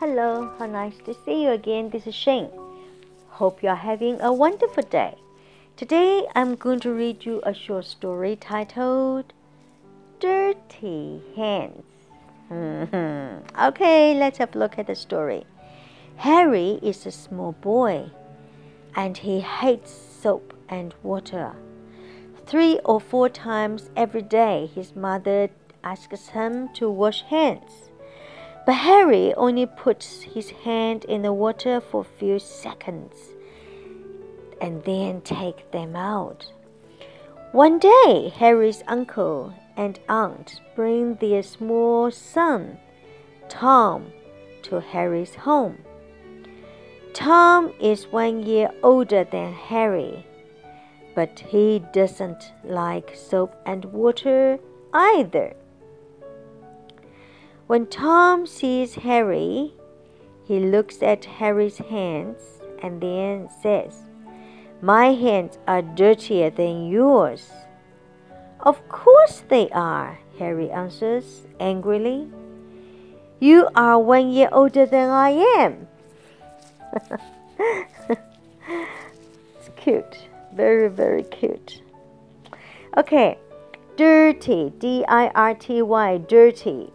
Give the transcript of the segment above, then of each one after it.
Hello, how nice to see you again. This is Shane. Hope you are having a wonderful day. Today I'm going to read you a short story titled Dirty Hands. Hmm, hmm. okay, let's have a look at the story. Harry is a small boy and he hates soap and water. Three or four times every day, his mother asks him to wash hands. But Harry only puts his hand in the water for a few seconds and then takes them out. One day, Harry's uncle and aunt bring their small son, Tom, to Harry's home. Tom is one year older than Harry, but he doesn't like soap and water either. When Tom sees Harry, he looks at Harry's hands and then says, My hands are dirtier than yours. Of course they are, Harry answers angrily. You are one year older than I am. it's cute. Very, very cute. Okay, dirty, D I R T Y, dirty.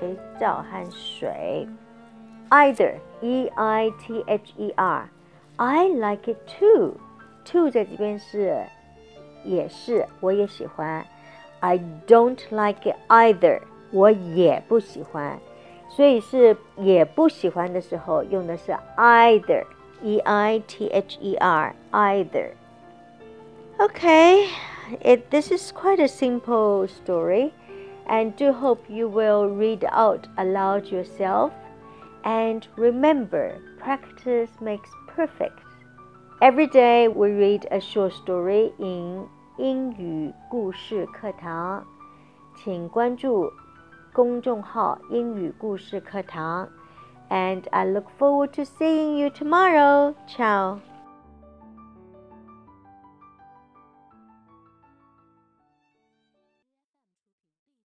肥皂和水。Either, E I T H E R, I like it too. Too 在这边是也是，我也喜欢。I don't like it either，我也不喜欢。所以是也不喜欢的时候用的是 either，e i t h e r either。Okay, it, this is quite a simple story, and do hope you will read out aloud yourself. And remember, practice makes perfect. Every day we read a short story in 英语故事课堂，请关注公众号“英语故事课堂”。And I look forward to seeing you tomorrow. Ciao.